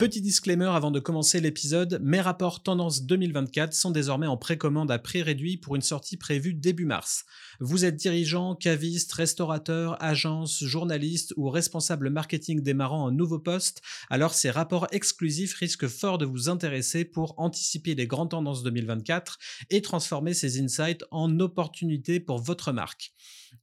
Petit disclaimer avant de commencer l'épisode, mes rapports Tendance 2024 sont désormais en précommande à prix réduit pour une sortie prévue début mars. Vous êtes dirigeant, caviste, restaurateur, agence, journaliste ou responsable marketing démarrant un nouveau poste, alors ces rapports exclusifs risquent fort de vous intéresser pour anticiper les grandes tendances 2024 et transformer ces insights en opportunités pour votre marque.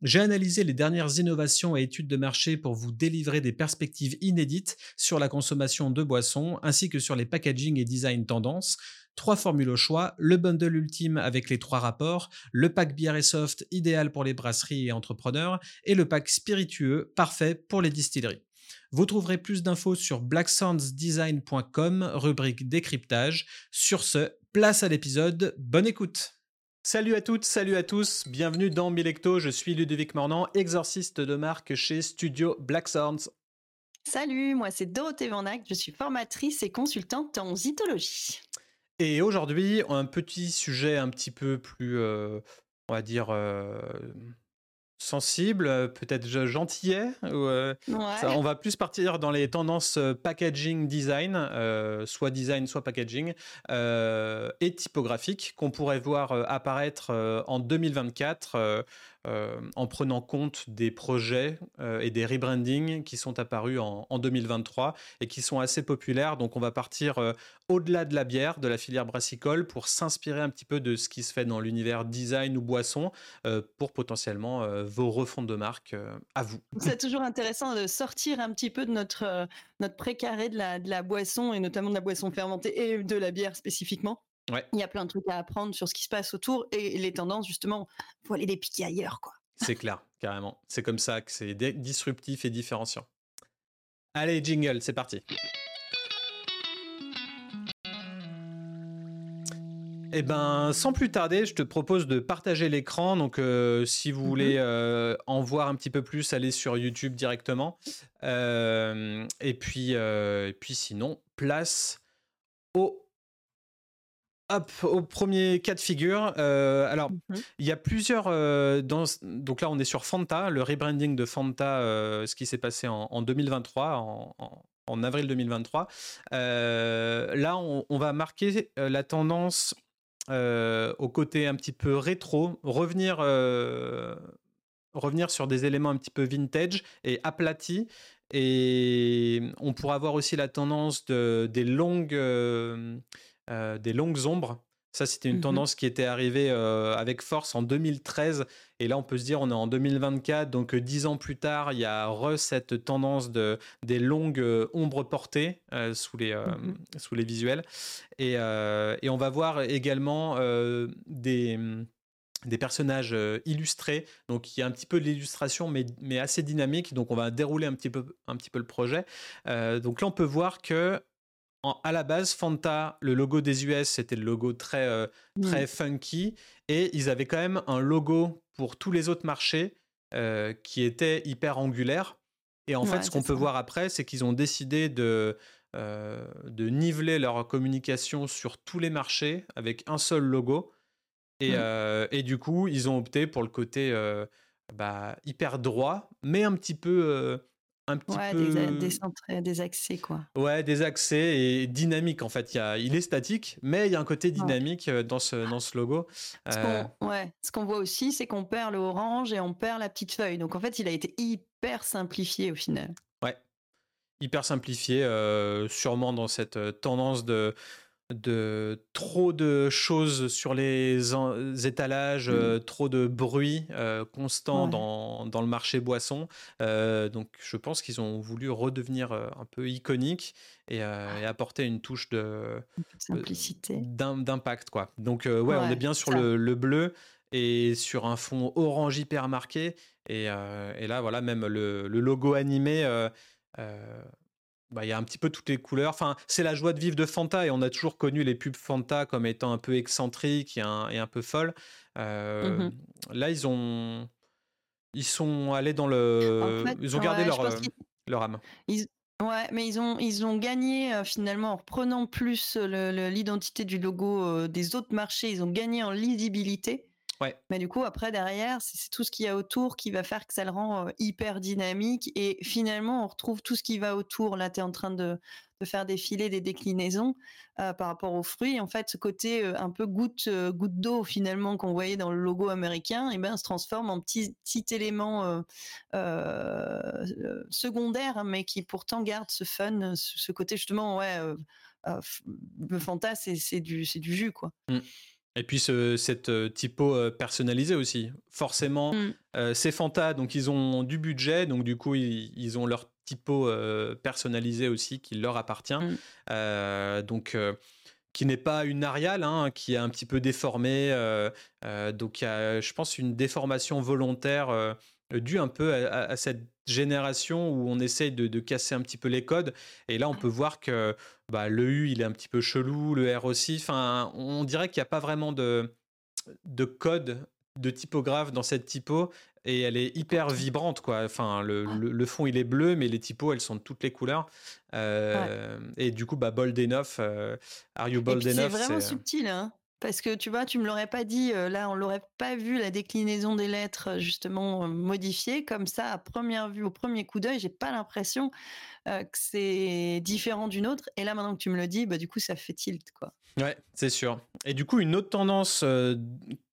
J'ai analysé les dernières innovations et études de marché pour vous délivrer des perspectives inédites sur la consommation de boissons ainsi que sur les packaging et design tendances. Trois formules au choix, le bundle ultime avec les trois rapports, le pack bière et soft idéal pour les brasseries et entrepreneurs et le pack spiritueux parfait pour les distilleries. Vous trouverez plus d'infos sur blacksoundsdesign.com, rubrique décryptage. Sur ce, place à l'épisode, bonne écoute Salut à toutes, salut à tous, bienvenue dans Milecto, je suis Ludovic Mornan, exorciste de marque chez Studio Black Sounds. Salut, moi c'est Dorothée Vanac, je suis formatrice et consultante en zytologie. Et aujourd'hui, un petit sujet un petit peu plus, euh, on va dire, euh, sensible, euh, peut-être gentillet. Euh, on va plus partir dans les tendances euh, packaging design, soit design, soit packaging, et typographique qu'on pourrait voir apparaître en 2024 euh, en prenant compte des projets euh, et des rebrandings qui sont apparus en, 2023 et qui sont assez populaires. Donc on va partir euh, au-delà de la bière, de la filière brassicole, pour s'inspirer un petit peu de ce qui se fait dans l'univers design ou boisson, pour potentiellement vos refonds de marque à vous. C'est toujours intéressant de sortir un petit peu de notre, notre précaré de la boisson, et notamment de la boisson fermentée et de la bière spécifiquement il y a plein de trucs à apprendre sur ce qui se passe autour et les tendances, justement, faut aller les piquer ailleurs, quoi. C'est clair, carrément. C'est comme ça que c'est disruptif et différenciant. Allez, jingle, c'est parti. Eh ben, sans plus tarder, je te propose de partager l'écran. Donc, euh, si vous voulez mhm. euh, en voir un petit peu plus, allez sur YouTube directement. Euh, et puis, et puis, sinon, place au Hop, au premier cas de figure. Euh, alors, mmh il y a plusieurs. Euh, donc là, on est sur Fanta, le rebranding de Fanta, euh, ce qui s'est passé en, 2023, en, avril 2023. là, on, va marquer la tendance au côté un petit peu rétro, revenir, revenir sur des éléments un petit peu vintage et aplatis. Et on pourra avoir aussi la tendance de, des longues euh, des longues ombres. Ça, c'était une mmh tendance qui était arrivée euh, avec force en 2013. Et là, on peut se dire, on est en 2024. Donc, euh, dix ans plus tard, il y a re cette tendance de, des longues ombres portées sous, les, mmh sous les visuels. Et, et, on va voir également des des personnages illustrés, donc il y a un petit peu de l'illustration, mais, mais assez dynamique. Donc on va dérouler un petit peu, un petit peu le projet. donc là, on peut voir que à la base, Fanta, le logo des US, c'était le logo très, euh, très funky. Et ils avaient quand même un logo pour tous les autres marchés euh, qui était hyper angulaire. Et en fait, ce qu'on peut voir après, c'est qu'ils ont décidé de, euh, de niveler leur communication sur tous les marchés avec un seul logo. Et, et du coup, ils ont opté pour le côté bah, hyper droit, mais un petit peu un petit ouais, peu... des, des, des, accès quoi. Ouais, des accès et dynamique en fait. Il, y a, il est statique, mais il y a un côté dynamique dans ce, dans ce logo. Ce euh... ouais, ce qu'on voit aussi, c'est qu'on perd le orange et on perd la petite feuille. Donc en fait, il a été hyper simplifié au final. Ouais, hyper simplifié, euh, sûrement dans cette tendance de de trop de choses sur les étalages, mmh. euh, trop de bruit euh, constant dans, dans, le marché boisson. Euh, donc je pense qu'ils ont voulu redevenir un peu iconique et, apporter une touche de simplicité, d'impact quoi. Donc ouais, on est bien sur le, le, bleu et sur un fond orange hyper marqué. Et, et là voilà même le, le logo animé bah, il y a un petit peu toutes les couleurs. Enfin, c'est la joie de vivre de Fanta et on a toujours connu les pubs Fanta comme étant un peu excentriques et un, et un peu folles. Euh, mmh là, ils ont, ils sont allés dans le, ils ont gardé leur, euh, leur âme. Ouais, mais ils ont, ils ont gagné euh, finalement en reprenant plus l'identité du logo des autres marchés. Ils ont gagné en lisibilité. Mais du coup, après, derrière, c'est tout ce qu'il y a autour qui va faire que ça le rend hyper dynamique. Et finalement, on retrouve tout ce qui va autour. Là, tu es en train de, faire défiler des déclinaisons par rapport aux fruits. En fait, ce côté un peu goutte, goutte d'eau, finalement, qu'on voyait dans le logo américain, et eh ben, se transforme en petit, petit élément secondaire, mais qui pourtant garde ce fun, ce, côté justement, ouais, le Fanta, c'est du, du jus, quoi. Mmh. Et puis cette euh, typo euh, personnalisée aussi. Forcément, mm. euh, c'est Fanta, donc ils ont du budget, donc du coup ils, ont leur typo personnalisé aussi qui leur appartient. Mm. donc qui n'est pas une Arial, hein, qui est un petit peu déformée. donc il y a, je pense, une déformation volontaire dû un peu à, cette génération où on essaye de, casser un petit peu les codes. Et là, on peut voir que bah, le U, il est un petit peu chelou, le R aussi. Enfin, on dirait qu'il n'y a pas vraiment de, de code de typographe dans cette typo et elle est hyper vibrante quoi. Enfin le, fond il est bleu mais les typos elles sont de toutes les couleurs euh, et du coup bah bold enough euh, are you bold enough c'est vraiment euh, subtil hein parce que tu vois, tu me l'aurais pas dit, euh, là, on l'aurait pas vu la déclinaison des lettres euh, justement euh, modifiée comme ça à première vue, au premier coup d'œil. J'ai pas l'impression que c'est différent d'une autre. Et là, maintenant que tu me le dis, bah du coup, ça fait tilt, quoi. Ouais, c'est sûr. Et du coup, une autre tendance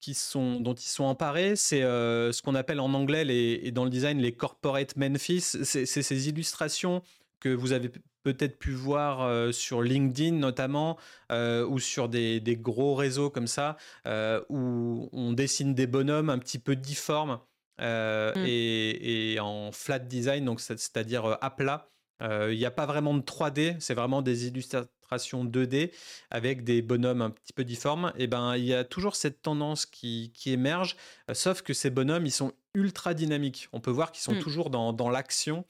qui sont, dont ils sont emparés, c'est ce qu'on appelle en anglais et dans le design les corporate Memphis. C'est ces illustrations que vous avez peut-être pu voir euh, sur LinkedIn notamment euh, ou sur des, gros réseaux comme ça euh, où on dessine des bonhommes un petit peu difformes mm. et, en flat design, donc c'est-à-dire à plat. Il n'y a pas vraiment de 3D, c'est vraiment des illustrations 2D avec des bonhommes un petit peu difformes. Et ben il y a toujours cette tendance qui, émerge, sauf que ces bonhommes ils sont ultra dynamiques. On peut voir qu'ils sont mm. toujours dans, dans l'action.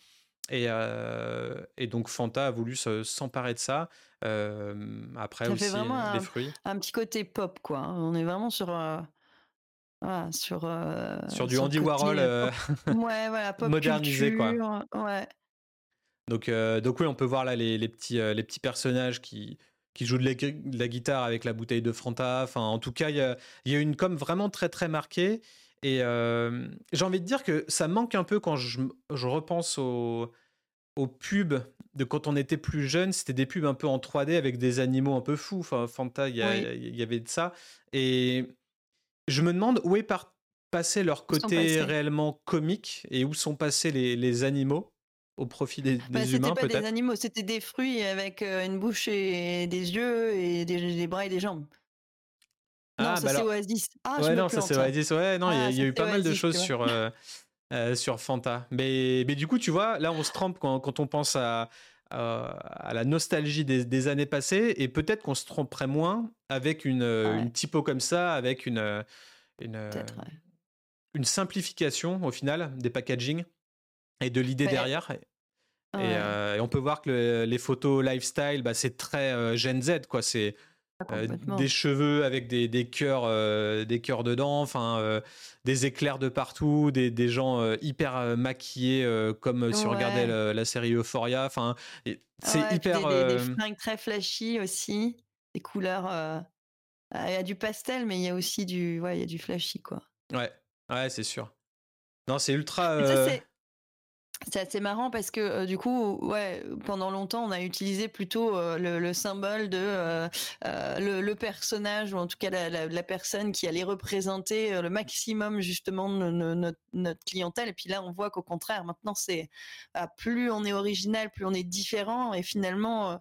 Et, euh, et, donc Fanta a voulu s'emparer de ça. Euh, après aussi vraiment les fruits. Un petit côté pop quoi. Hein. On est vraiment sur euh, sur sur du Andy Warhol ouais voilà pop modernisé quoi. Ouais. Donc donc oui on peut voir là les, les petits les petits personnages qui qui jouent de la, guitare avec la bouteille de Fanta. Enfin en tout cas il y a, y a une com vraiment très très marquée. Et euh, j'ai envie de dire que ça manque un peu quand je, repense aux, pubs de quand on était plus jeune. C'était des pubs un peu en 3D avec des animaux un peu fous. Enfin, Fanta, il y, avait de ça. Et je me demande où est passé leur côté réellement comique et où sont passés les, animaux au profit des, bah, humains peut-être. C'était pas des animaux, c'était des fruits avec euh, une bouche et des yeux et des bras et des jambes. Ah, ça bah c'est Oasis. Ah, ouais, non, ça c'est Oasis. Ouais, non, il y, a ah, eu pas mal de choses sur, euh, euh, sur Fanta. Mais, mais du coup, tu vois, là, on se trompe quand, quand on pense à, à, la nostalgie des, des, années passées et peut-être qu'on se tromperait moins avec une, une typo comme ça, avec une, une, une simplification au final des packaging et de l'idée derrière. Euh, et, on peut voir que les photos lifestyle, bah, c'est très Gen Z, quoi. C'est euh, des cheveux avec des, des cœurs euh, des cœurs dedans enfin euh, des éclairs de partout des, des gens hyper maquillés comme si on regardait la, série Euphoria enfin c'est hyper des, des, fringues très flashy aussi des couleurs il y a du pastel mais il y a aussi du ouais il y a du flashy quoi. Ouais ouais c'est sûr. Non c'est ultra c'est assez marrant parce que euh, du coup, ouais, pendant longtemps, on a utilisé plutôt euh, le, symbole de euh, le, personnage ou en tout cas la, personne qui allait représenter le maximum justement de, notre, clientèle. Et puis là, on voit qu'au contraire, maintenant, c'est plus on est original, plus on est différent, et finalement,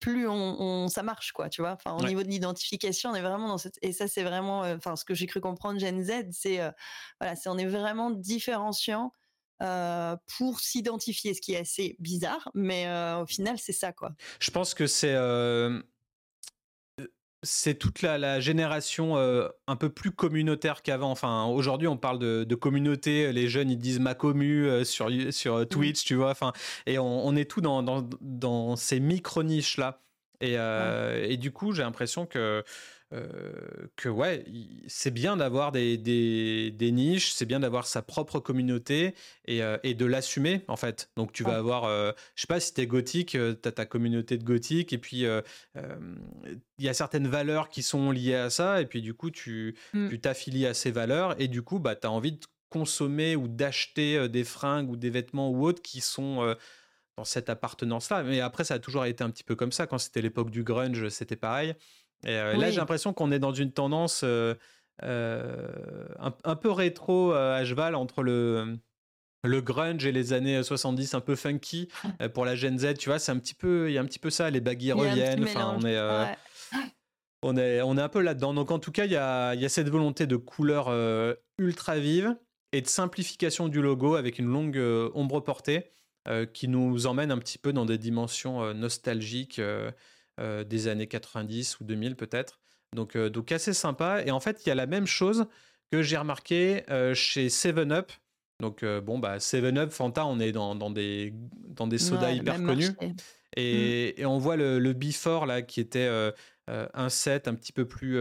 plus on, ça marche quoi tu vois enfin au niveau de l'identification on est vraiment dans cette et ça c'est vraiment enfin ce que j'ai cru comprendre Gen Z c'est voilà c'est on est vraiment différenciant euh, pour s'identifier, ce qui est assez bizarre, mais euh, au final, c'est ça, quoi. Je pense que c'est euh, c'est toute la, génération un peu plus communautaire qu'avant. Enfin, aujourd'hui, on parle de, communauté. Les jeunes, ils disent ma commu sur, sur mmh. Twitch, tu vois. Enfin, et on, est tout dans, dans, dans ces micro niches là. Et, et du coup, j'ai l'impression que que ouais, c'est bien d'avoir des, des, niches, c'est bien d'avoir sa propre communauté et, et de l'assumer en fait. Donc tu vas avoir, je sais pas si t'es gothique, tu as ta communauté de gothique et puis il y a certaines valeurs qui sont liées à ça et puis du coup tu mmh. tu t'affilies à ces valeurs et du coup bah tu as envie de consommer ou d'acheter des fringues ou des vêtements ou autres qui sont dans cette appartenance-là. Mais après, ça a toujours été un petit peu comme ça. Quand c'était l'époque du grunge, c'était pareil. Et euh, là, j'ai l'impression qu'on est dans une tendance euh, euh, un, peu rétro à cheval entre le, le grunge et les années 70 un peu funky pour la Gen Z. Tu vois, c'est un petit peu, il y a un petit peu ça. Les baguilles reviennent. Enfin, on est. On est, on est un peu là-dedans. Donc en tout cas, il y a, y a, cette volonté de couleur ultra vive et de simplification du logo avec une longue ombre portée qui nous emmène un petit peu dans des dimensions nostalgiques euh, des années 90 ou 2000 peut-être. Donc, euh, donc assez sympa. Et en fait, il y a la même chose que j'ai remarqué euh, chez 7-Up. Donc bon, bah 7-Up, Fanta, on est dans, dans, des, dans des sodas hyper connus. Mm. Et, on voit le, le, Before là qui était un set un petit peu plus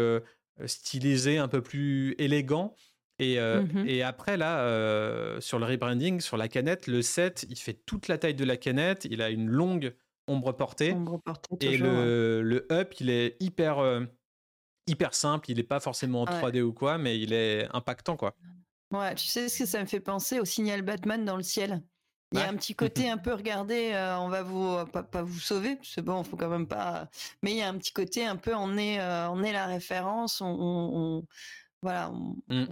stylisé, un peu plus élégant. Et, mm-hmm. et, après, là, sur le rebranding, sur la canette, le set, il fait toute la taille de la canette. Il a une longue ombre portée. et le, le, up, il est hyper, euh, hyper simple. Il n'est pas forcément en 3D ou quoi, mais il est impactant, quoi. Ouais, tu sais ce que ça me fait penser au signal Batman dans le ciel? Il y a un petit côté un peu, regardez, euh, on va vous euh, pas, vous sauver, c'est bon, faut quand même pas. Mais il y a un petit côté un peu, on est, on est la référence, on, voilà, mmh.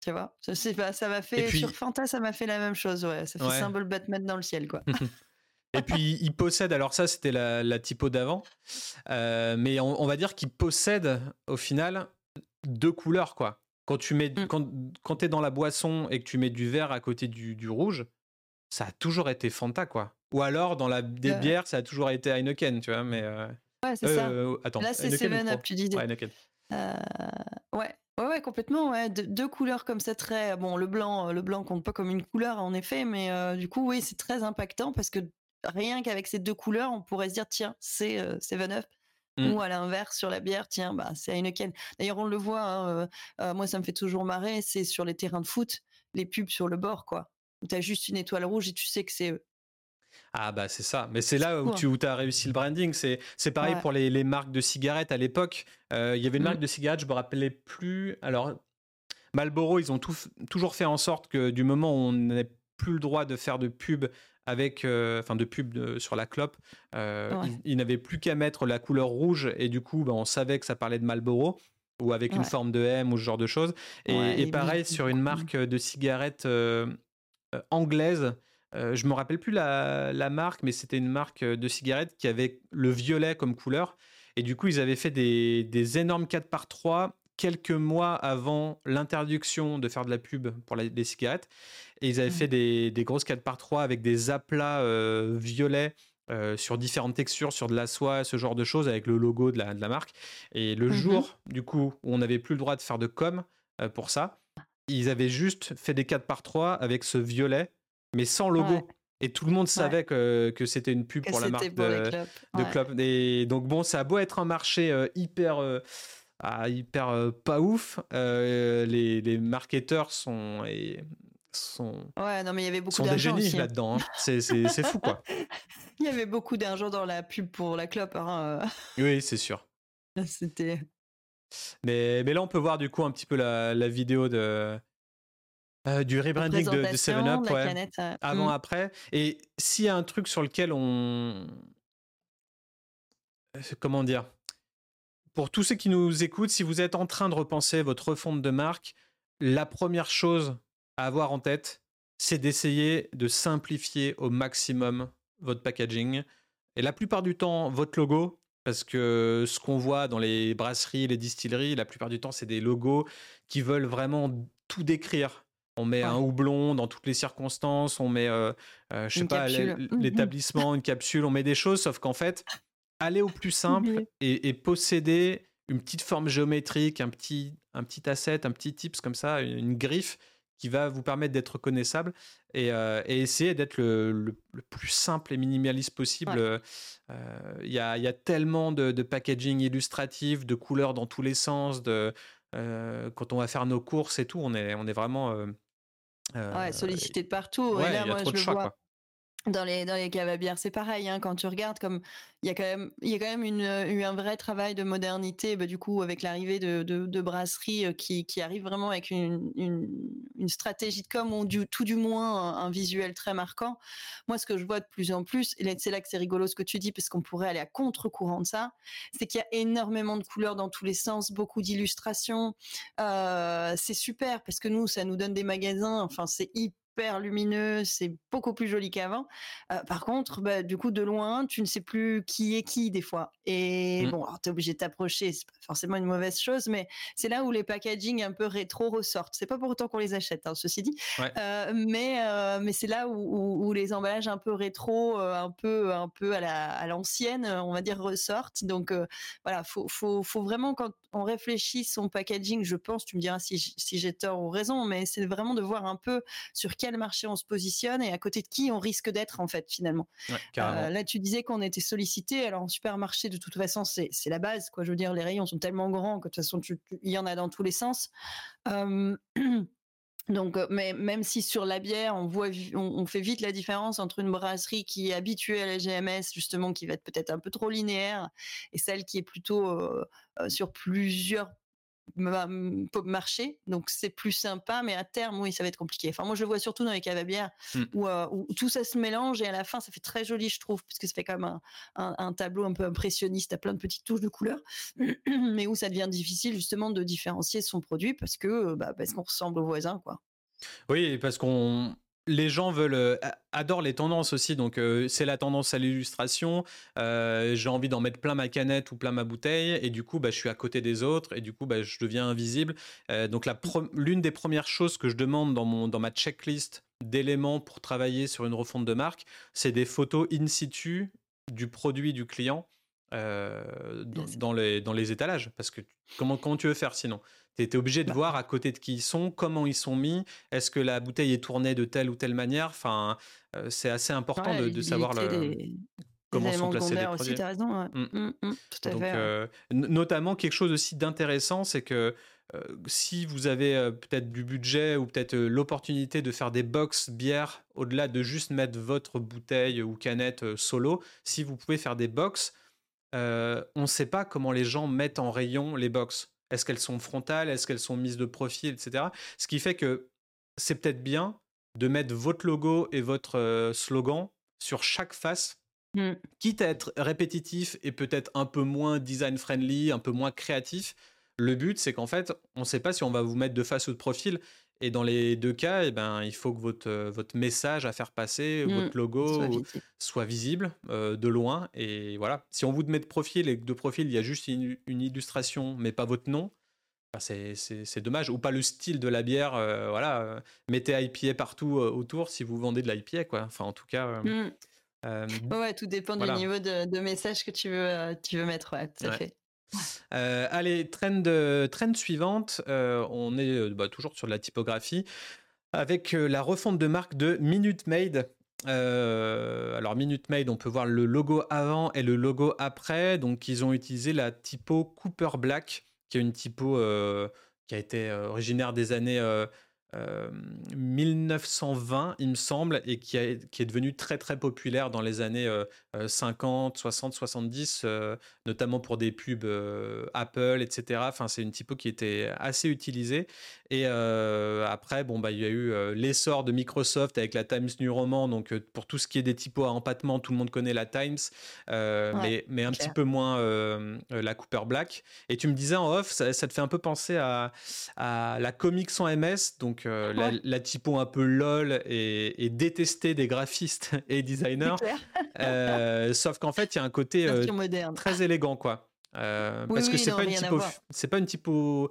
tu vois? Ça, ça m'a fait sur Fanta, ça m'a fait la même chose, ouais. Ça fait symbole Batman dans le ciel, quoi. Et puis il possède, alors ça c'était la, typo d'avant, euh, mais on, va dire qu'il possède au final deux couleurs quoi. Quand tu mets, mm. quand, quand es dans la boisson et que tu mets du vert à côté du, rouge, ça a toujours été Fanta quoi. Ou alors dans la des bières, ça a toujours été Heineken, tu vois. Mais euh, ouais, c'est ça. Euh, attends, Là c'est Seven Up, tu disais. Ouais, Heineken. ouais, Ouais, complètement. Ouais. deux couleurs comme ça, très bon. Le blanc, le blanc compte pas comme une couleur en effet, mais du coup, oui, c'est très impactant parce que rien qu'avec ces deux couleurs, on pourrait se dire tiens, c'est euh, Seven Up. Mmh. Ou à l'inverse, sur la bière, tiens, bah, c'est Heineken. D'ailleurs, on le voit, hein, euh, euh, moi, ça me fait toujours marrer, c'est sur les terrains de foot, les pubs sur le bord, quoi. Où tu as juste une étoile rouge et tu sais que c'est eux. Ah bah c'est ça, mais c'est là où tu où as réussi le branding. C'est pareil pour les, les, marques de cigarettes à l'époque. Il y avait une marque mmh. de cigarettes, je me rappelais plus. Alors Marlboro, ils ont toujours fait en sorte que du moment où on n'avait plus le droit de faire de pub avec, euh, enfin de pub sur la clope, euh, il, n'avait plus qu'à mettre la couleur rouge et du coup, ben, on savait que ça parlait de Marlboro ou avec une forme de M ou ce genre de choses. Et, pareil sur une marque de cigarettes euh, anglaise. je me rappelle plus la, la marque, mais c'était une marque de cigarettes qui avait le violet comme couleur. Et du coup, ils avaient fait des, des énormes 4 par 3 quelques mois avant l'interdiction de faire de la pub pour les cigarettes. Et ils avaient mmh. fait des, des, grosses 4 par 3 avec des aplats euh, violets euh, sur différentes textures, sur de la soie, ce genre de choses, avec le logo de la, de la marque. Et le mmh jour, du coup, où on n'avait plus le droit de faire de com euh, pour ça, ils avaient juste fait des 4 par 3 avec ce violet, mais sans logo. Et tout le monde savait que, que c'était une pub pour la marque de, de Et donc bon, ça a beau être un marché hyper ah, hyper euh, pas ouf. Euh, les, les, marketeurs sont, et, sont. Ouais, non, mais il y avait beaucoup d'argent. des génies hein. là-dedans. Hein. C'est fou, quoi. il y avait beaucoup d'argent dans la pub pour la clope. Hein. Oui, c'est sûr. C'était. Mais, mais là, on peut voir du coup un petit peu la, la vidéo de. Euh, du rebranding de, 7up, ouais. avant, hmm. après. Et s'il y a un truc sur lequel on. Comment dire pour tous ceux qui nous écoutent, si vous êtes en train de repenser votre refonte de marque, la première chose à avoir en tête, c'est d'essayer de simplifier au maximum votre packaging. Et la plupart du temps, votre logo, parce que ce qu'on voit dans les brasseries, les distilleries, la plupart du temps, c'est des logos qui veulent vraiment tout décrire. On met un houblon dans toutes les circonstances, on met, euh, euh, je sais pas, l'établissement, une capsule, on met des choses, sauf qu'en fait, aller au plus simple et, posséder une petite forme géométrique, un petit, un petit asset, un petit tips comme ça, une, griffe qui va vous permettre d'être reconnaissable et, euh, essayer d'être le, plus simple et minimaliste possible. Il y, a, tellement de, packaging illustratif, de couleurs dans tous les sens, de, quand on va faire nos courses et tout, on est, on est vraiment... ouais, sollicité de partout. Ouais, y a trop de choix. Dans les, dans les caves c'est pareil. Hein, quand tu regardes, comme il y a quand même, il y a quand même une, eu un vrai travail de modernité, bah, du coup, avec l'arrivée de, de, de brasseries euh, qui, qui arrivent vraiment avec une, une, stratégie de com ou tout du moins un, visuel très marquant. Moi, ce que je vois de plus en plus, et c'est là que c'est rigolo ce que tu dis, parce qu'on pourrait aller à contre-courant de ça, c'est qu'il y a énormément de couleurs dans tous les sens, beaucoup d'illustrations. Euh, c'est super parce que nous, ça nous donne des magasins. Enfin, c'est hyper lumineux, c'est beaucoup plus joli qu'avant. Euh, par contre, bah, du coup, de loin, tu ne sais plus qui est qui des fois. Et mmh. bon, tu es obligé de t'approcher, c'est pas forcément une mauvaise chose, mais c'est là où les packaging un peu rétro ressortent. C'est pas pour autant qu'on les achète, hein, ceci dit, euh, mais euh, mais c'est là où, les emballages un peu rétro, un peu un peu à la à l'ancienne, on va dire ressortent. Donc voilà, faut, faut faut vraiment quand on réfléchit son packaging, je pense, tu me diras si si j'ai tort ou raison, mais c'est vraiment de voir un peu sur quel marché on se positionne et à côté de qui on risque d'être en fait finalement. Euh, là, tu disais qu'on était sollicité. Alors en supermarché, de toute façon, c'est la base. Quoi. Je veux dire, les rayons sont tellement grands que de toute façon, il y en a dans tous les sens. Euh, donc, euh, mais même si sur la bière, on voit, on, fait vite la différence entre une brasserie qui est habituée à la GMS, justement, qui va être peut-être un peu trop linéaire, et celle qui est plutôt sur plusieurs marcher, donc c'est plus sympa, mais à terme, oui, ça va être compliqué. Enfin, moi, je le vois surtout dans les caves à bière, mmh. euh, où, tout ça se mélange et à la fin, ça fait très joli, je trouve, puisque ça fait comme un, un, tableau un peu impressionniste à plein de petites touches de couleurs, mais où ça devient difficile justement de différencier son produit parce que bah, parce qu'on ressemble aux voisins, quoi. Oui, parce qu'on les gens veulent euh, adorent les tendances aussi. Donc euh, c'est la tendance à l'illustration. Euh, j'ai envie d'en mettre plein ma canette ou plein ma bouteille. Et du coup bah, je suis à côté des autres. Et du coup bah, je deviens invisible. Donc l'une des premières choses que je demande dans mon dans ma checklist d'éléments pour travailler sur une refonte de marque c'est des photos in situ du produit du client dans, les, dans les étalages. Parce que comment, comment tu veux faire sinon? Tu es obligé de bah. voir à côté de qui ils sont, comment ils sont mis, est-ce que la bouteille est tournée de telle ou telle manière? Enfin, euh, c'est assez important de, savoir le, comment sont placés les produits. Aussi, as raison, mmh. Mmh, mmh, tout à fait. Euh, notamment quelque chose aussi d'intéressant, c'est que euh, si vous avez peut-être du budget ou peut-être l'opportunité de faire des box bières au-delà de juste mettre votre bouteille ou canette solo, si vous pouvez faire des box, on ne sait pas comment les gens mettent en rayon les box. Est-ce qu'elles sont frontales Est-ce qu'elles sont mises de profil, etc. Ce qui fait que c'est peut-être bien de mettre votre logo et votre slogan sur chaque face, mmh. quitte à être répétitif et peut-être un peu moins design friendly, un peu moins créatif. Le but, c'est qu'en fait, on ne sait pas si on va vous mettre de face ou de profil. Et dans les deux cas, eh ben, il faut que votre, euh, votre message à faire passer, mmh. votre logo soit visible, euh, de loin. Et voilà, si on vous met de profil et que de profil, il y a juste une, illustration, mais pas votre nom, ben, c'est dommage. Ou pas le style de la bière. Euh, voilà, mettez IPA partout autour si vous vendez de l'IPA. Quoi. Enfin, en tout cas. Mmh. ouais, tout dépend du niveau de, message que tu veux, tu veux mettre. Ouais, tout à fait. Euh, allez, trend, trend suivante. Euh, on est euh, bah, toujours sur la typographie avec la refonte de marque de Minute Maid. alors Minute Maid, on peut voir le logo avant et le logo après. Donc ils ont utilisé la typo Cooper Black, qui est une typo qui a été originaire des années 1920, il me semble, et qui, qui, est devenu très très populaire dans les années 50, 60, 70, notamment pour des pubs euh, Apple, etc. Enfin, c'est une typo qui était assez utilisée. Et euh, après, bon, bah, il y a eu euh, l'essor de Microsoft avec la Times New Roman. Donc, pour tout ce qui est des typos à empattement, tout le monde connaît la Times, mais, mais un petit peu moins la Cooper Black. Et tu me disais en off, ça, te fait un peu penser à, à la Comics sans MS, donc la, typo un peu lol et, et détestée des graphistes et designers. Sauf qu'en fait, il y a un côté très élégant, quoi. parce que c'est pas, une typo, c'est pas une typo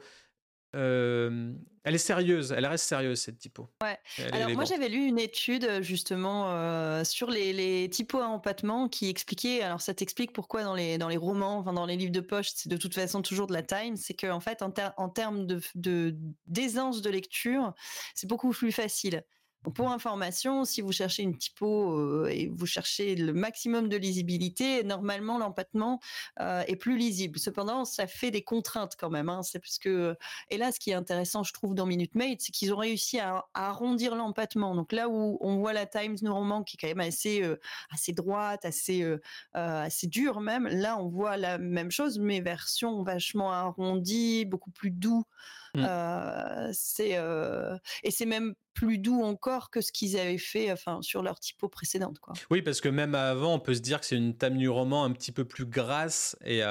elle est sérieuse, elle reste sérieuse cette typo. Ouais. Alors moi j'avais lu une étude justement sur les, les, typos à empattement qui expliquait, alors ça t'explique pourquoi dans les, dans les romans, enfin dans les livres de poche, c'est de toute façon toujours de la time, c'est qu'en en fait en, en termes de d'aisance de lecture, c'est beaucoup plus facile pour information, si vous cherchez une typo euh, et vous cherchez le maximum de lisibilité, normalement l'empattement euh, est plus lisible. Cependant, ça fait des contraintes quand même. Hein. C'est parce que et là, ce qui est intéressant, je trouve, dans Minute Maid, c'est qu'ils ont réussi à, arrondir l'empattement. Donc là où on voit la Times New Roman qui est quand même assez euh, assez droite, assez assez dure même, là on voit la même chose, mais version vachement arrondie, beaucoup plus doux. Mmh. c'est et c'est même plus doux encore que ce qu'ils avaient fait enfin sur leur typo précédente quoi. Oui parce que même avant on peut se dire que c'est une du roman un petit peu plus grasse et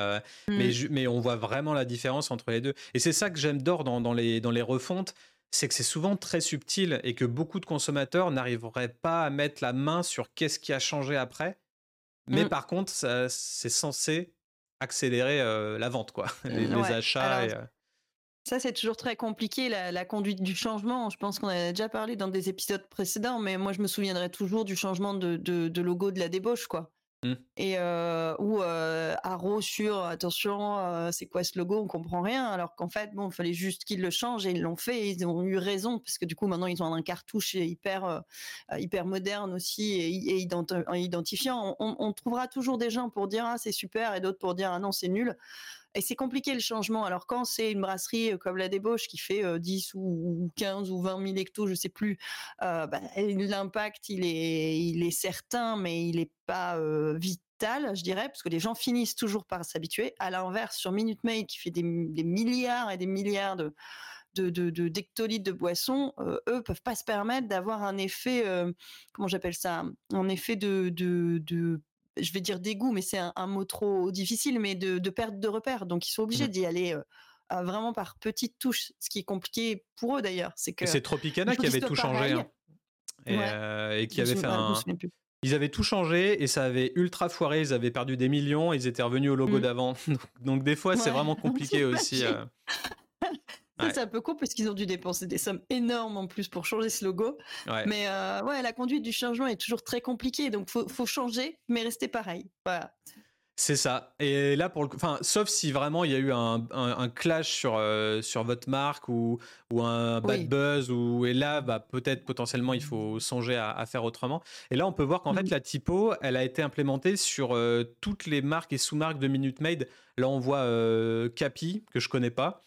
mais, mmh. mais on voit vraiment la différence entre les deux et c'est ça que j'aime d'or dans, dans, les dans les refontes c'est que c'est souvent très subtil et que beaucoup de consommateurs n'arriveraient pas à mettre la main sur qu'est-ce qui a changé après mais mmh. par contre c'est censé accélérer la vente quoi les, achats et, ça, c'est toujours très compliqué, la, conduite du changement. Je pense qu'on a déjà parlé dans des épisodes précédents, mais moi, je me souviendrai toujours du changement de, logo de la débauche, quoi. Mmh. Et euh, ou euh, Arrow sur attention, euh, c'est quoi ce logo? On comprend rien. Alors qu'en fait, bon, il fallait juste qu'ils le changent et ils l'ont fait. Et ils ont eu raison parce que du coup, maintenant, ils ont un cartouche hyper euh, hyper moderne aussi et, identifiant. On, on, trouvera toujours des gens pour dire ah c'est super et d'autres pour dire ah non c'est nul. Et c'est compliqué le changement. Alors quand c'est une brasserie euh, comme la débauche qui fait 10 euh, ou 15 ou 20 000 hectos, je sais plus, euh, bah, l'impact il est, il est certain, mais il n'est pas vital, je dirais, parce que les gens finissent toujours par s'habituer. À l'inverse, sur Minute Maid qui fait des, milliards et des milliards de de, de, de de boissons, eux peuvent pas se permettre d'avoir un effet, comment j'appelle ça, un effet de je vais dire dégoût, mais c'est un, mot trop difficile, mais de, perte de repères. Donc ils sont obligés mmh. d'y aller euh, vraiment par petites touches, ce qui est compliqué pour eux d'ailleurs. C'est que c'est Tropicana qui avait tout changé hein. euh, et, qui avait fait un. Ils avaient tout changé et ça avait ultra foiré. Ils avaient perdu des millions. Ils étaient revenus au logo mmh. d'avant. Donc, des fois, c'est vraiment compliqué aussi. Euh. C'est un peu cool parce qu'ils ont dû dépenser des sommes énormes en plus pour changer ce logo. Mais euh, ouais, la conduite du changement est toujours très compliquée, donc faut, faut changer, mais rester pareil. Voilà. C'est ça. Et là, pour le enfin, sauf si vraiment il y a eu un, un, clash sur, euh, sur votre marque ou, ou un bad buzz, ou, et là, bah, peut-être potentiellement il faut songer à, faire autrement. Et là, on peut voir qu'en fait, la typo, elle a été implémentée sur euh, toutes les marques et sous-marques de Minute Maid. Là, on voit Capi, que je connais pas.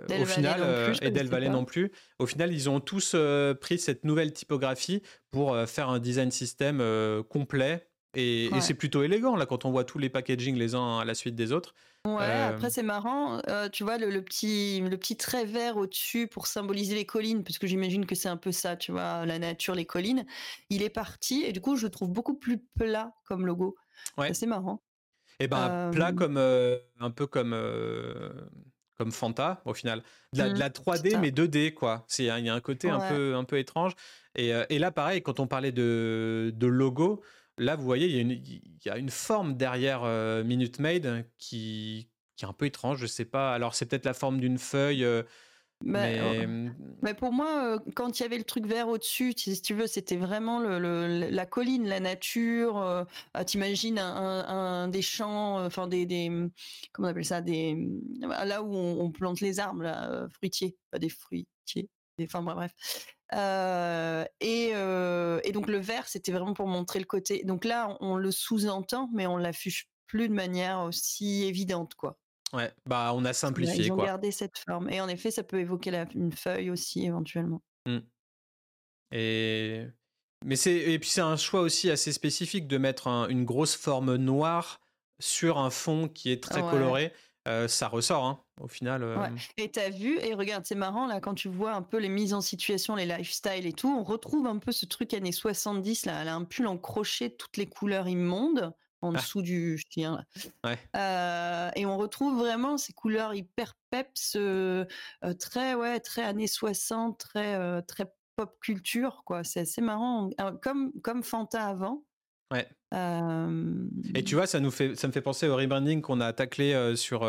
Euh, au final, euh, et Del Valle non plus. Au final, ils ont tous euh, pris cette nouvelle typographie pour faire un design system complet. Et, c'est plutôt élégant là quand on voit tous les packaging les uns à la suite des autres. Ouais, après c'est marrant, tu vois le, petit le petit trait vert au-dessus pour symboliser les collines, parce que j'imagine que c'est un peu ça, tu vois, la nature, les collines. Il est parti et du coup je le trouve beaucoup plus plat comme logo. Ouais. C'est marrant. Et eh ben plat comme un peu comme comme Fanta au final. De la, 3D mmh, mais 2D quoi. C'est il y a un côté un peu un peu étrange. Et, et, là pareil quand on parlait de, de logo, là vous voyez il y a une, il y a une forme derrière Minute Maid qui qui est un peu étrange. Je sais pas. Alors c'est peut-être la forme d'une feuille. Bah, mais... pour moi, quand il y avait le truc vert au-dessus, si tu veux, c'était vraiment le, la colline, la nature. Ah, t'imagines un, un, des champs, enfin des, des, comment on appelle ça, des bah, là où on, plante les arbres, là, fruitiers, pas des fruitiers, enfin bref. et, et donc le vert, c'était vraiment pour montrer le côté. Donc là, on, le sous-entend, mais on l'affiche plus de manière aussi évidente, quoi. Ouais, bah on a simplifié. Ils ont gardé cette forme. Et en effet, ça peut évoquer une feuille aussi éventuellement. Mmh. Et mais c'est et puis c'est un choix aussi assez spécifique de mettre une grosse forme noire sur un fond qui est très coloré. ça ressort hein, au final. Ouais. Et t'as vu et regarde c'est marrant là quand tu vois un peu les mises en situation, les lifestyles et tout, on retrouve un peu ce truc années 70 là. Elle a un pull en crochet toutes les couleurs immondes en ah. dessous du chien. Euh, et on retrouve vraiment ces couleurs hyper peps, euh, très ouais, très années 60, très très pop culture quoi. C'est assez marrant, comme comme Fanta avant. Ouais. Et tu vois, ça nous fait ça me fait penser au rebranding qu'on a taclé sur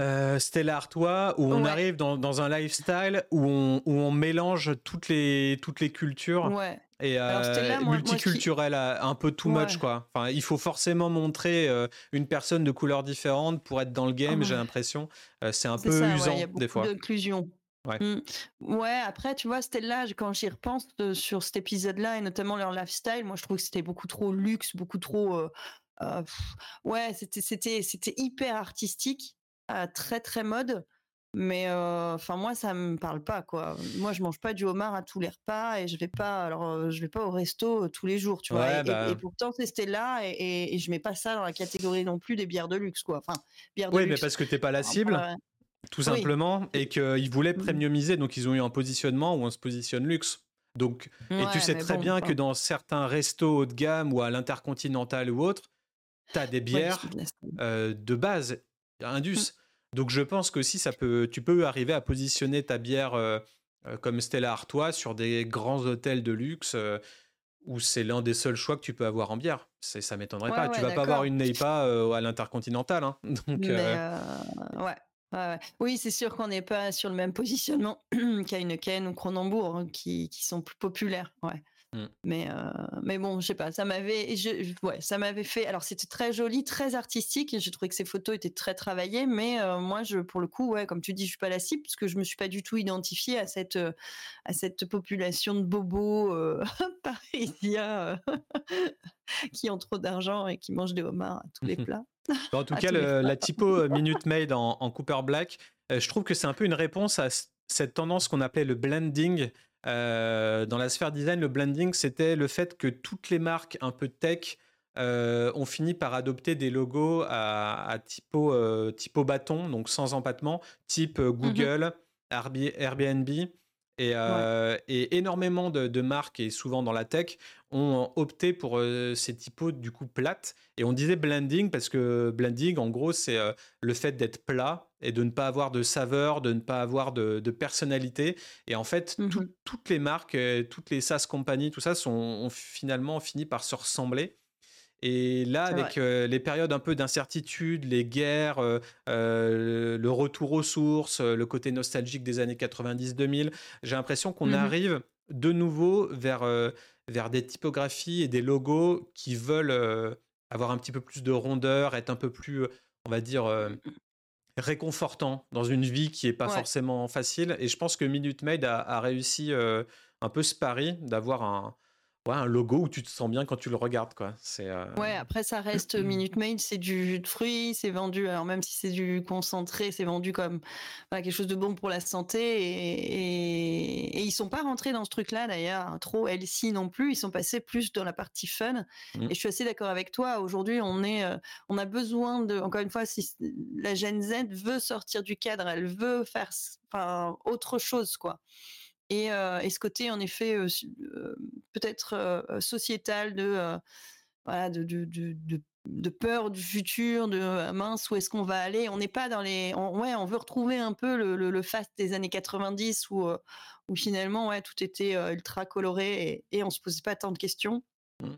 euh, Stella Artois, où on arrive dans, un lifestyle où on, où on, mélange toutes les, toutes les cultures. Ouais. Et euh, multiculturel, un peu too much, quoi. Enfin, il faut forcément montrer euh, une personne de couleur différente pour être dans le game, j'ai l'impression. c'est un peu usant, des fois. d'inclusion. Ouais. Mmh. ouais, après, tu vois, Stella, quand j'y repense sur cet épisode-là, et notamment leur lifestyle, moi je trouve que c'était beaucoup trop luxe, beaucoup trop. ouais, c'était, c'était, c'était hyper artistique très très mode. Mais enfin moi ça me parle pas quoi. Moi je mange pas du homard à tous les repas et je vais pas alors je vais pas au resto tous les jours tu vois. et, bah pourtant c'était là et, et, je mets pas ça dans la catégorie non plus des bières de luxe quoi. Enfin bières de oui, mais parce que t'es pas la cible. Tout simplement, et qu'ils voulaient mmh. premiumiser, donc ils ont eu un positionnement où on se positionne luxe. Donc, et tu sais très bien que dans certains restos haut de gamme ou à l'intercontinental ou autre, tu as des bières de base, Indus. Mmh. Donc je pense que si ça peut, tu peux arriver à positionner ta bière euh, euh, comme Stella Artois sur des grands hôtels de luxe euh, où c'est l'un des seuls choix que tu peux avoir en bière. C'est, ça m'étonnerait pas. tu vas pas avoir une Neipa à l'intercontinental. Hein. Donc, ouais. Oui, c'est sûr qu'on n'est pas sur le même positionnement qu'Heineken ou Cronenbourg, hein, qui, qui, sont plus populaires. Ouais. Mmh. Mais, euh, mais bon, je sais pas, ça m'avait, je, ouais, ça m'avait fait. Alors c'était très joli, très artistique, et j'ai trouvé que ces photos étaient très travaillées. Mais euh, moi, je, pour le coup, ouais, comme tu dis, je suis pas la cible parce que je me suis pas du tout identifiée à cette, euh, à cette population de bobos parisiens qui ont trop d'argent et qui mangent des homards à tous les plats. en tout cas, la typo Minute Made en, en Cooper Black, je trouve que c'est un peu une réponse à cette tendance qu'on appelait le blending euh, dans la sphère design, le blending, c'était le fait que toutes les marques un peu tech euh, ont fini par adopter des logos à, typo, euh, typo bâton, donc sans empattement, type mhm. Google, Airbnb. Et, et énormément de, marques, et souvent dans la tech, ont opté pour ces typos du coup plates. Et on disait blending parce que blending, en gros, c'est le fait d'être plat et de ne pas avoir de saveur, de ne pas avoir de, personnalité. Et en fait, mmh toutes les marques, toutes les SaaS compagnies, tout ça, sont, ont finalement fini par se ressembler. Et là, avec les périodes un peu d'incertitude, les guerres, le retour aux sources, le côté nostalgique des années 90-2000, j'ai l'impression qu'on mmh arrive de nouveau vers, vers des typographies et des logos qui veulent avoir un petit peu plus de rondeur, être un peu plus, on va dire, réconfortant dans une vie qui est pas forcément facile. Et je pense que Minute Maid a, réussi un peu ce pari d'avoir un, ouais, un logo où tu te sens bien quand tu le regardes quoi. C'est euh, Ouais, après ça reste Minute Maid, c'est du jus de fruits, c'est vendu alors même si c'est du concentré, c'est vendu comme quelque chose de bon pour la santé et, et, ils sont pas rentrés dans ce truc-là d'ailleurs trop healthy non plus, ils sont passés plus dans la partie fun mmh. et je suis assez d'accord avec toi, aujourd'hui on est euh, on a besoin de encore une fois si la Gen Z veut sortir du cadre, elle veut faire enfin, autre chose quoi. Et, et, ce côté, en effet, peut-être sociétal de, voilà, de, de, de, de, peur du futur, de mince, où est-ce qu'on va aller? On n'est pas dans les. ouais, on veut retrouver un peu le, le, le fast des années 90 où, où finalement, ouais, tout était ultra coloré et, et on se posait pas tant de questions. Mmh.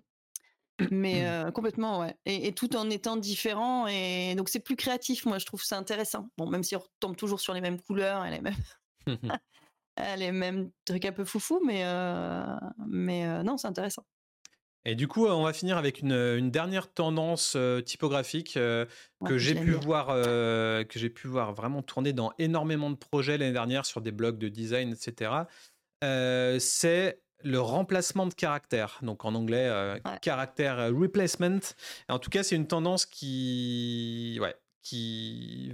Mais mmh. complètement, ouais. Et, et, tout en étant différent. Et donc, c'est plus créatif, moi, je trouve ça intéressant. Bon, même si on retombe toujours sur les mêmes couleurs et les mêmes. les mêmes trucs un peu foufou, mais, euh, mais euh, non, c'est intéressant. Et du coup, on va finir avec une, dernière tendance euh, typographique que j'ai pu voir, que j'ai pu voir vraiment tourner dans énormément de projets l'année dernière sur des blogs de design, etc. c'est le remplacement de caractères, donc en anglais caractère replacement. en tout cas, c'est une tendance qui, ouais, qui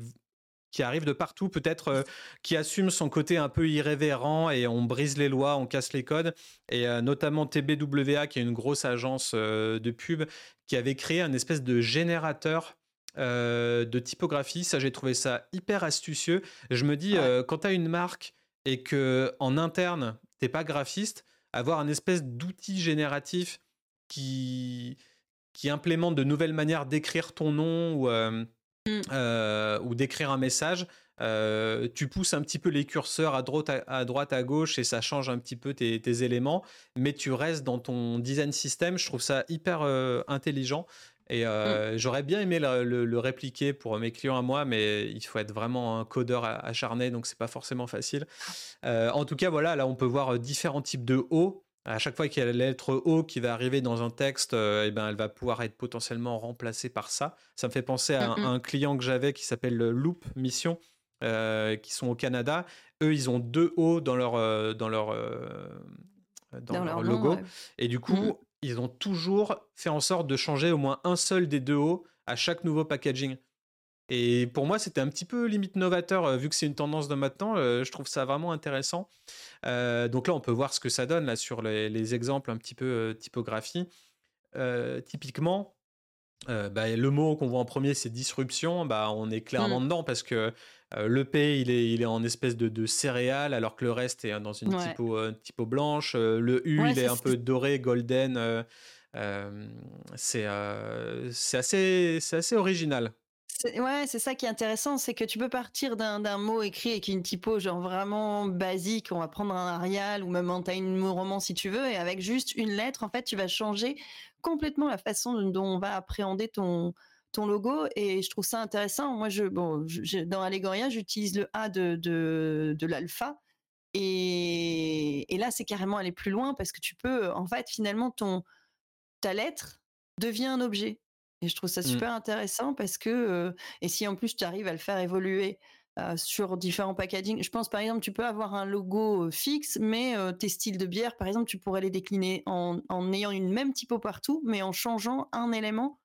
qui arrive de partout, peut-être euh, qui assume son côté un peu irrévérent et on brise les lois, on casse les codes. Et euh, notamment TBWA, qui est une grosse agence euh, de pub, qui avait créé un espèce de générateur de typographie. Ça, j'ai trouvé ça hyper astucieux. Je me dis, quand tu as une marque et que en interne, t'es pas graphiste, avoir un espèce d'outil génératif qui, qui implémente de nouvelles manières d'écrire ton nom ou. Euh, ou d'écrire un message, euh, tu pousses un petit peu les curseurs à droite à, droite, à gauche et ça change un petit peu tes, éléments, mais tu restes dans ton design system. Je trouve ça hyper euh, intelligent. Et mmh. j'aurais bien aimé le, répliquer pour mes clients à moi, mais il faut être vraiment un codeur acharné, donc c'est pas forcément facile. en tout cas, voilà, là on peut voir différents types de hauts. À chaque fois qu'il y a la lettre O qui va arriver dans un texte, eh ben, elle va pouvoir être potentiellement remplacée par ça. Ça me fait penser à, un, client que j'avais qui s'appelle Loop Mission, qui sont au Canada. Eux, ils ont deux O dans leur, dans leur, dans, leur, logo. Et du coup, ils ont toujours fait en sorte de changer au moins un seul des deux hauts à chaque nouveau packaging. Et pour moi, c'était un petit peu limite novateur, euh, vu que c'est une tendance de maintenant. Euh, je trouve ça vraiment intéressant. Euh, donc là, on peut voir ce que ça donne là sur les, exemples un petit peu typographie. typiquement, bah, le mot qu'on voit en premier, c'est disruption. Bah, on est clairement mmh. dedans parce que le P, il est, il est en espèce de, de, céréale, alors que le reste est dans une typo, typo, blanche. le U, il est, un peu doré, golden. c'est assez, assez original. Ouais, c'est ça qui est intéressant, c'est que tu peux partir d'un mot écrit avec une typo genre vraiment basique, on va prendre un Arial ou même un Time Roman si tu veux, et avec juste une lettre, en fait, tu vas changer complètement la façon dont on va appréhender ton, ton logo et je trouve ça intéressant. Moi, je, bon, dans Allegoria, j'utilise le A de, de, de l'alpha et, et, là, c'est carrément aller plus loin parce que tu peux, en fait, finalement, ton, ta lettre devient un objet. Et je trouve ça mmh. super intéressant parce que, et si en plus tu arrives à le faire évoluer sur différents packaging, je pense par exemple, tu peux avoir un logo fixe, mais tes styles de bière, par exemple, tu pourrais les décliner en, en ayant une même typo partout, mais en changeant un élément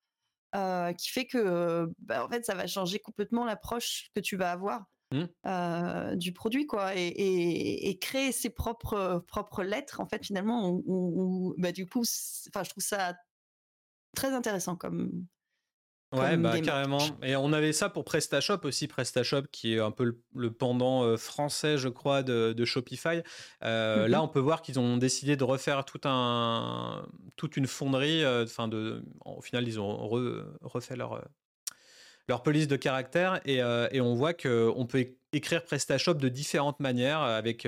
qui fait que, bah, en fait, ça va changer complètement l'approche que tu vas avoir. Mmh. du produit quoi et, créer ses propres propres lettres en fait finalement ou bah du coup enfin je trouve ça très intéressant comme. Ouais, bah, carrément. Et on avait ça pour PrestaShop aussi, PrestaShop qui est un peu le, pendant euh, français, je crois, de, Shopify. Euh, là, mm-hmm. on peut voir qu'ils ont décidé de refaire tout un, toute une fonderie. Euh, enfin, de, au final, ils ont refait leur, leur police de caractère et, et on voit qu'on peut écrire PrestaShop de différentes manières avec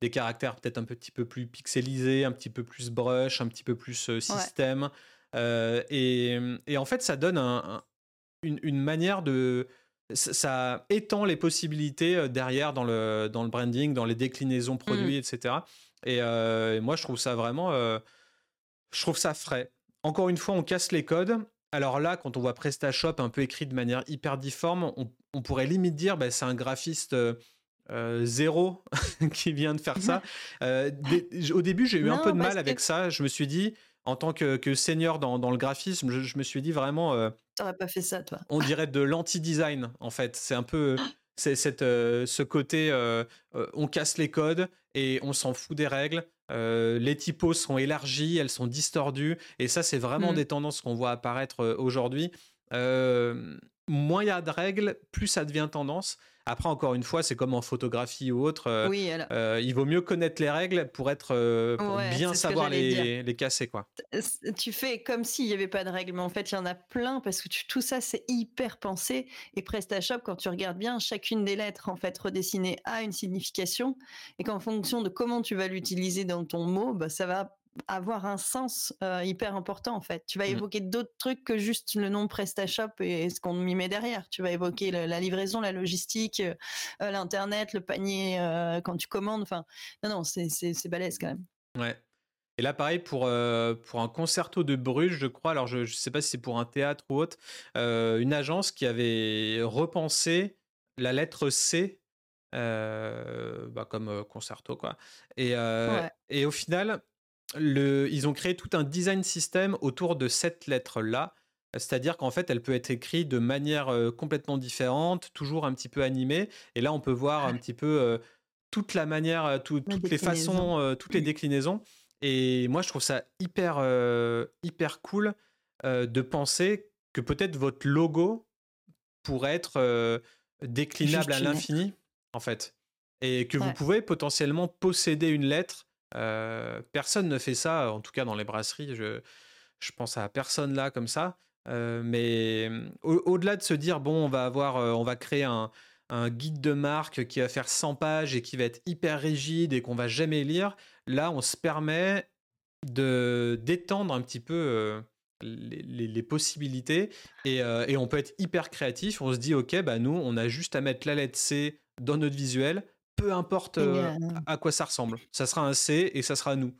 des caractères peut-être un petit peu plus pixelisés, un petit peu plus brush, un petit peu plus système. Et, en fait, ça donne une, manière de. Ça, étend les possibilités euh, derrière dans le, dans le branding, dans les déclinaisons produits, mmh. etc. Euh, et, moi, je trouve ça vraiment. je trouve ça frais. Encore une fois, on casse les codes. Alors là, quand on voit PrestaShop un peu écrit de manière hyper difforme, on, pourrait limite dire bah, c'est un graphiste. zéro qui vient de faire ça. au début, j'ai eu un peu de mal avec ça. Je me suis dit, en tant que, senior dans, le graphisme, je, me suis dit vraiment. Euh, T'aurais pas fait ça, toi. On dirait de l'anti-design, en fait. C'est un peu. C'est cette, euh, ce côté, euh, on casse les codes et on s'en fout des règles. les typos sont élargis, elles sont distordues. Et ça, c'est vraiment mmh. des tendances qu'on voit apparaître aujourd'hui. moins il y a de règles, plus ça devient tendance. Après, encore une fois, c'est comme en photographie ou autre. Euh, oui, euh, il vaut mieux connaître les règles pour être euh, pour bien savoir les, les, casser, quoi. Tu fais comme s'il n'y avait pas de règles, mais en fait, il y en a plein parce que tout ça, c'est hyper pensé. Et PrestaShop, quand tu regardes bien, chacune des lettres, en fait, redessinées a une signification et qu'en fonction de comment tu vas l'utiliser dans ton mot, bah, ça va avoir un sens hyper important en fait. Tu vas mmh. évoquer d'autres trucs que juste le nom PrestaShop et ce qu'on y met derrière. Tu vas évoquer la livraison, la logistique, l'internet, le panier quand tu commandes. Enfin, non, non, c'est balèze quand même. Ouais. Et là, pareil, pour, pour un concerto de Bruges, je crois, alors je ne sais pas si c'est pour un théâtre ou autre, une agence qui avait repensé la lettre C bah, comme concerto, quoi. Et, et au final, ils ont créé tout un design système autour de cette lettre-là. C'est-à-dire qu'en fait, elle peut être écrite de manière complètement différente, toujours un petit peu animée. Et là, on peut voir un petit peu toute la manière, toutes les façons, toutes les déclinaisons. Et moi, je trouve ça hyper, hyper cool de penser que peut-être votre logo pourrait être déclinable à l'infini, en fait. Et que vous pouvez potentiellement posséder une lettre personne ne fait ça, en tout cas dans les brasseries. Je, pense à personne là comme ça. Mais au-delà de se dire bon, on va avoir, on va créer un, guide de marque qui va faire 100 pages et qui va être hyper rigide et qu'on va jamais lire. Là, on se permet de d'étendre un petit peu les, possibilités et, et, on peut être hyper créatif. On se dit, ok, bah nous, on a juste à mettre la lettre C dans notre visuel, peu importe à quoi ça ressemble. Ça sera un C et ça sera nous.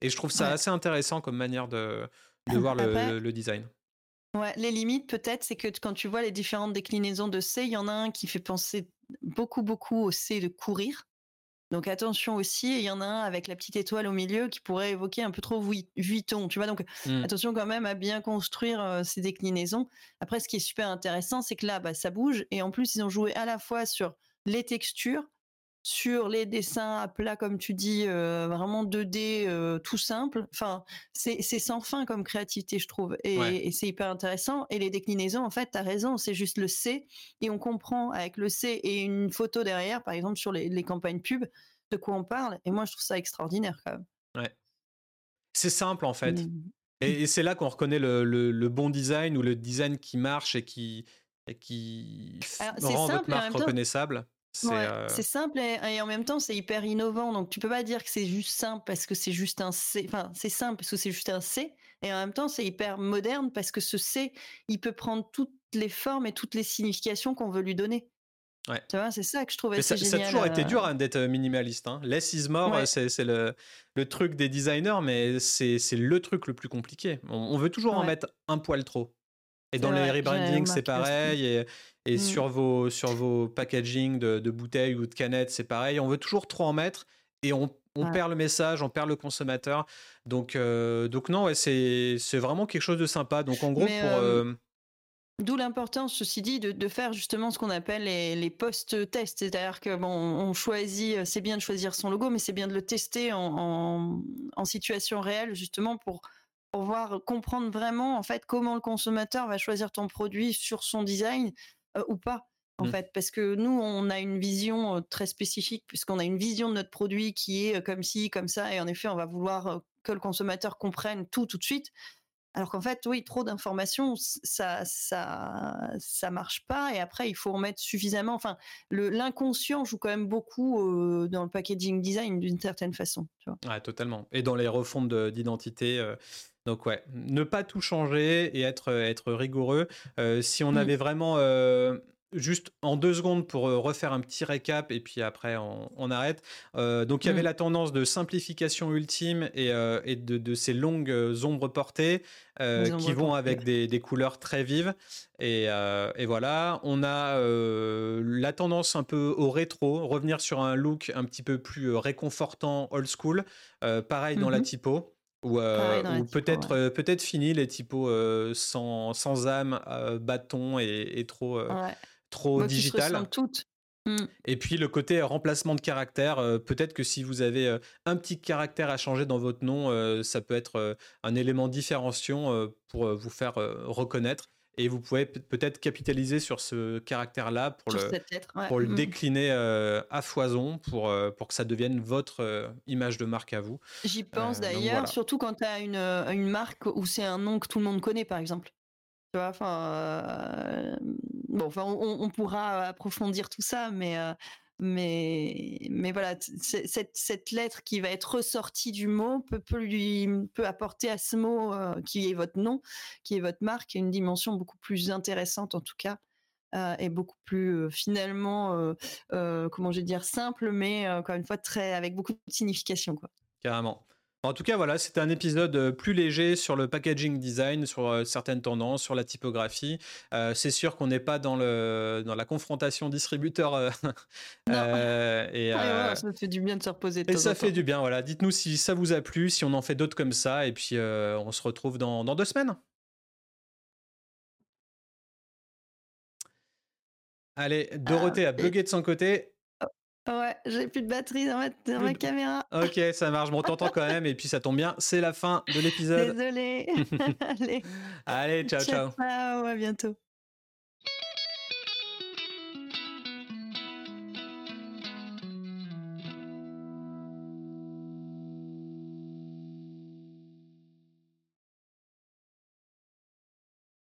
Et je trouve ça assez intéressant comme manière de, de voir le, design. Ouais, les limites peut-être, c'est que quand tu vois les différentes déclinaisons de C, il y en a un qui fait penser beaucoup beaucoup au C de courir. Donc attention aussi, il y en a un avec la petite étoile au milieu qui pourrait évoquer un peu trop Vuitton, tu vois? Donc mmh. attention quand même à bien construire ces déclinaisons. Après, ce qui est super intéressant, c'est que là, bah, ça bouge et en plus, ils ont joué à la fois sur les textures, sur les dessins à plat, comme tu dis, vraiment 2D, tout simple. Enfin, c'est sans fin comme créativité, je trouve. Et, c'est hyper intéressant. Et les déclinaisons, en fait, tu as raison, c'est juste le C. Et on comprend avec le C et une photo derrière, par exemple, sur les, campagnes pub, de quoi on parle. Et moi, je trouve ça extraordinaire, quand même. Ouais. C'est simple, en fait. Mmh. Et, c'est là qu'on reconnaît le, bon design ou le design qui marche et qui, et qui rend votre marque reconnaissable. Euh c'est simple et, en même temps c'est hyper innovant. Donc tu peux pas dire que c'est juste simple parce que c'est juste un C. Enfin c'est simple parce que c'est juste un C. Et en même temps c'est hyper moderne parce que ce C il peut prendre toutes les formes et toutes les significations qu'on veut lui donner. Ouais. Tu vois, c'est ça que je trouvais ça, génial. Ça a toujours été dur hein, d'être minimaliste. Hein. Less is more, c'est le, le, truc des designers, mais c'est le truc le plus compliqué. On, veut toujours en mettre un poil trop. Et dans les rebrandings, c'est pareil. Et, et mmh. sur, vos, sur vos packaging de, bouteilles ou de canettes, c'est pareil. On veut toujours trop en mettre et on, on perd le message, on perd le consommateur. Donc, euh, donc non, ouais, c'est vraiment quelque chose de sympa. Donc en gros, pour... Euh, d'où l'importance, ceci dit, de, de, faire justement ce qu'on appelle les, les post-tests. C'est-à-dire que bon, on choisit, c'est bien de choisir son logo, mais c'est bien de le tester en, en, en situation réelle, justement pour pour voir comprendre vraiment en fait comment le consommateur va choisir ton produit sur son design euh, ou pas en mmh. fait parce que nous on a une vision très spécifique puisqu'on a une vision de notre produit qui est comme ci comme ça et en effet on va vouloir que le consommateur comprenne tout tout de suite alors qu'en fait oui trop d'informations ça ça ça marche pas et après il faut remettre suffisamment enfin l'inconscient joue quand même beaucoup dans le packaging design d'une certaine façon tu vois. totalement et dans les refontes d'identité donc ouais, ne pas tout changer et être, être rigoureux. Euh, si on mmh. avait vraiment euh, juste en deux secondes pour euh, refaire un petit récap et puis après on, arrête. donc il y avait mmh. la tendance de simplification ultime et, et de, ces longues ombres portées qui vont avec des, couleurs très vives. Et, et, voilà, on a la tendance un peu au rétro, revenir sur un look un petit peu plus réconfortant, old school. pareil dans la mmh typo. Ou, euh, peut-être euh, peut-être fini les typos euh, sans, sans âme, bâton et, trop, trop digital. Mmh. Et puis le côté remplacement de caractère, peut-être que si vous avez un petit caractère à changer dans votre nom, ça peut être un élément différenciant pour vous faire reconnaître et vous pouvez peut-être capitaliser sur ce caractère-là pour, le, pour le mmh. décliner euh, à foison pour, euh, pour que ça devienne votre euh, image de marque à vous. J'y pense d'ailleurs, surtout quand tu as une, une marque où c'est un nom que tout le monde connaît, par exemple. Tu vois, enfin, bon, enfin, on, on, pourra approfondir tout ça, mais mais mais voilà cette, cette lettre qui va être ressortie du mot peut, peut lui peut apporter à ce mot euh, qui est votre nom qui est votre marque une dimension beaucoup plus intéressante en tout cas euh, et beaucoup plus euh, finalement comment je vais dire simple mais encore une fois très avec beaucoup de signification quoi. Carrément en tout cas, voilà, c'était un épisode euh, plus léger sur le packaging design, sur euh, certaines tendances, sur la typographie. Euh, c'est sûr qu'on n'est pas dans, le, dans la confrontation distributeur. et, ça fait du bien de se reposer. et ça fait du bien, voilà. Dites-nous si ça vous a plu, si on en fait d'autres comme ça, et puis on se retrouve dans, dans deux semaines. Allez, Dorothée a bugué de son côté. Ouais, j'ai plus de batterie dans ma, caméra. Ok, ça marche. Bon, t'entends quand même. Et puis ça tombe bien, c'est la fin de l'épisode. Désolée. Allez. Allez, ciao, ciao. Ciao, à bientôt.